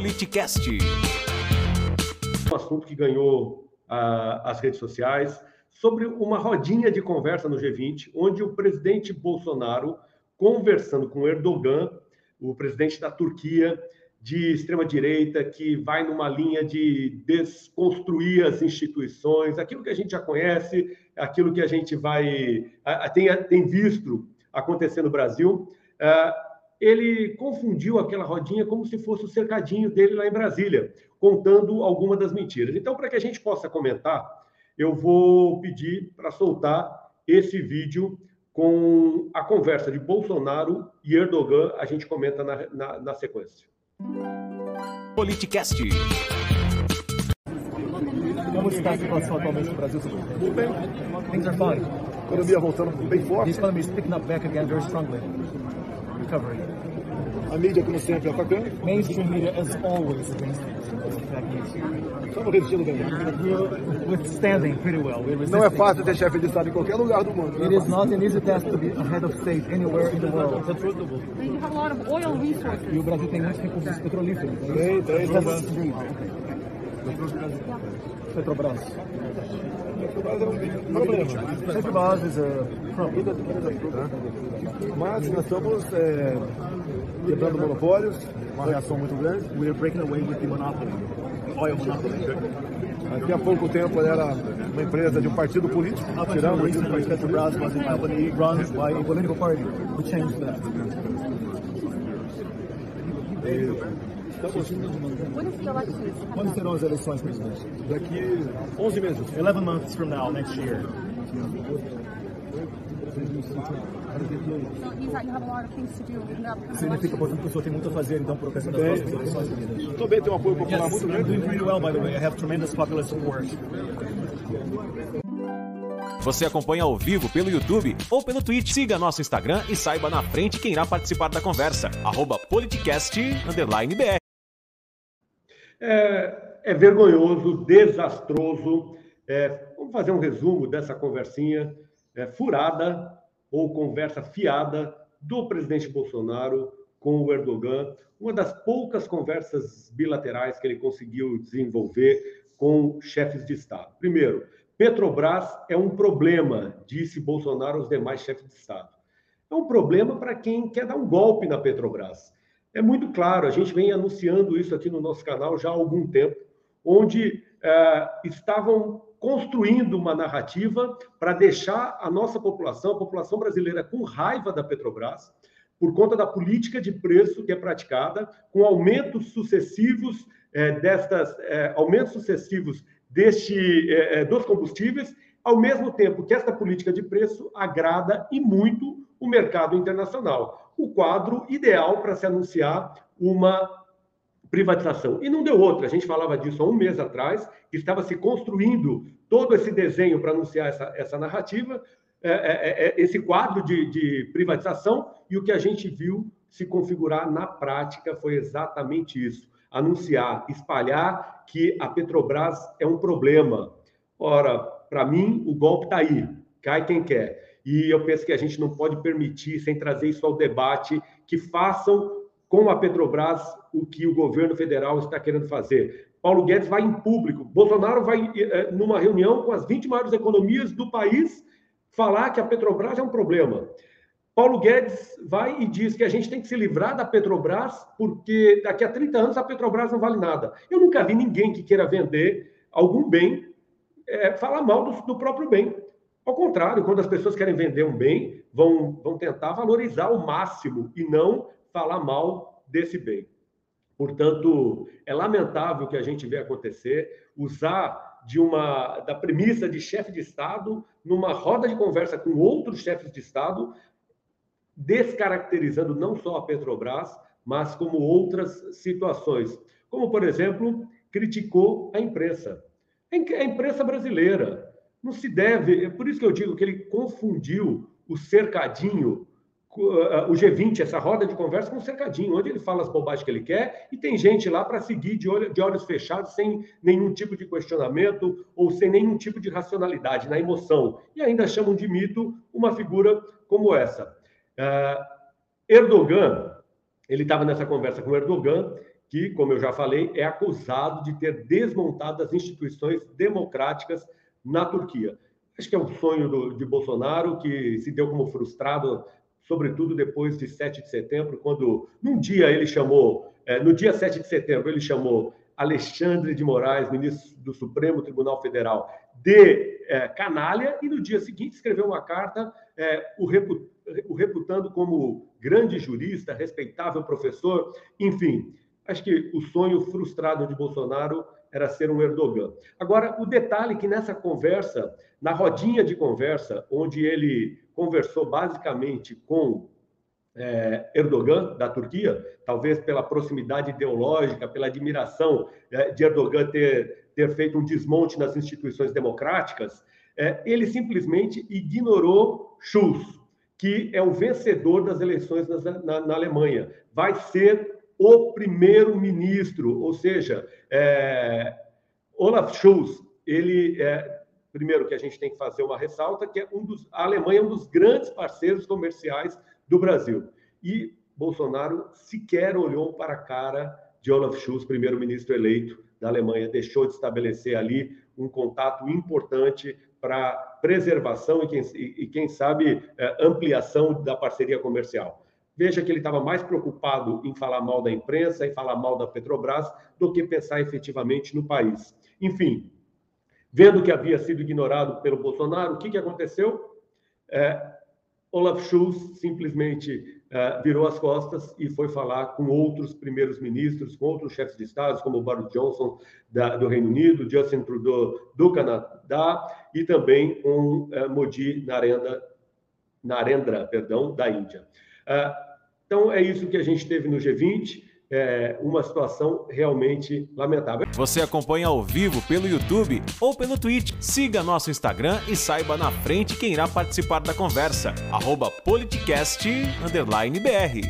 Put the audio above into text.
Politicast. Um assunto que ganhou uh, as redes sociais sobre uma rodinha de conversa no G20, onde o presidente Bolsonaro, conversando com Erdogan, o presidente da Turquia, de extrema-direita, que vai numa linha de desconstruir as instituições, aquilo que a gente já conhece, aquilo que a gente vai tem, tem visto acontecer no Brasil. Uh, ele confundiu aquela rodinha como se fosse o cercadinho dele lá em Brasília, contando alguma das mentiras. Então, para que a gente possa comentar, eu vou pedir para soltar esse vídeo com a conversa de Bolsonaro e Erdogan. A gente comenta na, na, na sequência. Politicast. Como está a situação atualmente no Brasil? Tudo bem. Things are fine. A economia voltando bem forte. The economy is picking up back again very strongly. Recovery. A mídia, como sempre, atacando. Mainstream media, as always, against Estamos resistindo bem. We're withstanding pretty well. We're Não é fácil ter chefe de Estado em qualquer lugar do mundo. It is not an easy task to be a head of state anywhere in the world. You have a lot of oil resources. E o Brasil tem muitos recursos petrolíferos. Tem, tem. Petrobras. Petrobras é problema. Is a problem. Mas nós estamos é, quebrando monopólios, uma reação muito grande. We are breaking away with the monopoly, oil monopoly. Aqui há pouco tempo era uma empresa de um partido político. Tiramos isso para Petrobras was a company run by a political party. We changed that. Quando serão as eleições, presidente? Daqui 11 meses. 11 months from now, next year. Significa, portanto, que o senhor tem muito a fazer, então, por ocasião das próximas eleições, presidente? Estou bem, tem um apoio popular Yes, muito I'm grande. doing pretty well, by the way. I have tremendous popular support. Você acompanha ao vivo pelo YouTube ou pelo Twitch. Siga nosso Instagram e saiba na frente quem irá participar da conversa. Arroba politicast_br. É, é vergonhoso, desastroso. É, vamos fazer um resumo dessa conversinha é, furada ou conversa fiada do presidente Bolsonaro com o Erdogan, uma das poucas conversas bilaterais que ele conseguiu desenvolver com chefes de Estado. Primeiro, Petrobras é um problema, disse Bolsonaro aos demais chefes de Estado. É um problema para quem quer dar um golpe na Petrobras. É muito claro, a gente vem anunciando isso aqui no nosso canal já há algum tempo, onde eh, estavam construindo uma narrativa para deixar a nossa população, a população brasileira, com raiva da Petrobras, por conta da política de preço que é praticada, com aumentos sucessivos eh, destas, eh, aumentos sucessivos deste, dos combustíveis, ao mesmo tempo que esta política de preço agrada e muito o mercado internacional. O quadro ideal para se anunciar uma privatização. E não deu outra. A gente falava disso há um mês atrás, que estava se construindo todo esse desenho para anunciar essa, essa narrativa, é, é, é, esse quadro de, de privatização, e o que a gente viu se configurar na prática foi exatamente isso: anunciar, espalhar que a Petrobras é um problema. Ora, para mim, o golpe está aí, cai quem quer. E eu penso que a gente não pode permitir, sem trazer isso ao debate, que façam com a Petrobras o que o governo federal está querendo fazer. Paulo Guedes vai em público, Bolsonaro vai eh, numa reunião com as 20 maiores economias do país falar que a Petrobras é um problema. Paulo Guedes vai e diz que a gente tem que se livrar da Petrobras porque daqui a 30 anos a Petrobras não vale nada. Eu nunca vi ninguém que queira vender algum bem é, falar mal do, do próprio bem. Ao contrário, quando as pessoas querem vender um bem, vão, vão tentar valorizar ao máximo e não falar mal desse bem. Portanto, é lamentável que a gente vê acontecer, usar de uma da premissa de chefe de Estado numa roda de conversa com outros chefes de Estado, descaracterizando não só a Petrobras, mas como outras situações. Como, por exemplo, criticou a imprensa. A imprensa brasileira não se deve, é por isso que eu digo que ele confundiu o cercadinho o G20, essa roda de conversa com um cercadinho, onde ele fala as bobagens que ele quer e tem gente lá para seguir de, olho, de olhos fechados, sem nenhum tipo de questionamento ou sem nenhum tipo de racionalidade, na emoção. E ainda chamam de mito uma figura como essa. Uh, Erdogan, ele estava nessa conversa com Erdogan que, como eu já falei, é acusado de ter desmontado as instituições democráticas na Turquia. Acho que é um sonho do, de Bolsonaro que se deu como frustrado, sobretudo depois de 7 de setembro, quando num dia ele chamou, é, no dia 7 de setembro, ele chamou Alexandre de Moraes, ministro do Supremo Tribunal Federal, de é, canalha, e no dia seguinte escreveu uma carta é, o, repu, o reputando como grande jurista, respeitável professor, enfim. Acho que o sonho frustrado de Bolsonaro era ser um Erdogan. Agora, o detalhe é que nessa conversa, na rodinha de conversa, onde ele conversou basicamente com é, Erdogan, da Turquia, talvez pela proximidade ideológica, pela admiração é, de Erdogan ter, ter feito um desmonte nas instituições democráticas, é, ele simplesmente ignorou Schulz, que é o vencedor das eleições na, na, na Alemanha. Vai ser o primeiro-ministro, ou seja, é, Olaf Scholz, ele é, primeiro que a gente tem que fazer uma ressalta que é um dos, a Alemanha é um dos grandes parceiros comerciais do Brasil e Bolsonaro sequer olhou para a cara de Olaf Scholz, primeiro-ministro eleito da Alemanha, deixou de estabelecer ali um contato importante para preservação e quem, e, quem sabe é, ampliação da parceria comercial. Veja que ele estava mais preocupado em falar mal da imprensa e falar mal da Petrobras do que pensar efetivamente no país. Enfim, vendo que havia sido ignorado pelo Bolsonaro, o que, que aconteceu? É, Olaf Scholz simplesmente é, virou as costas e foi falar com outros primeiros ministros, com outros chefes de Estado, como Boris Johnson da, do Reino Unido, Justin Trudeau do Canadá e também com é, Modi Narendra, Narendra perdão, da Índia. É, então, é isso que a gente teve no G20. É uma situação realmente lamentável. Você acompanha ao vivo pelo YouTube ou pelo Twitch. Siga nosso Instagram e saiba na frente quem irá participar da conversa. Arroba politicast_br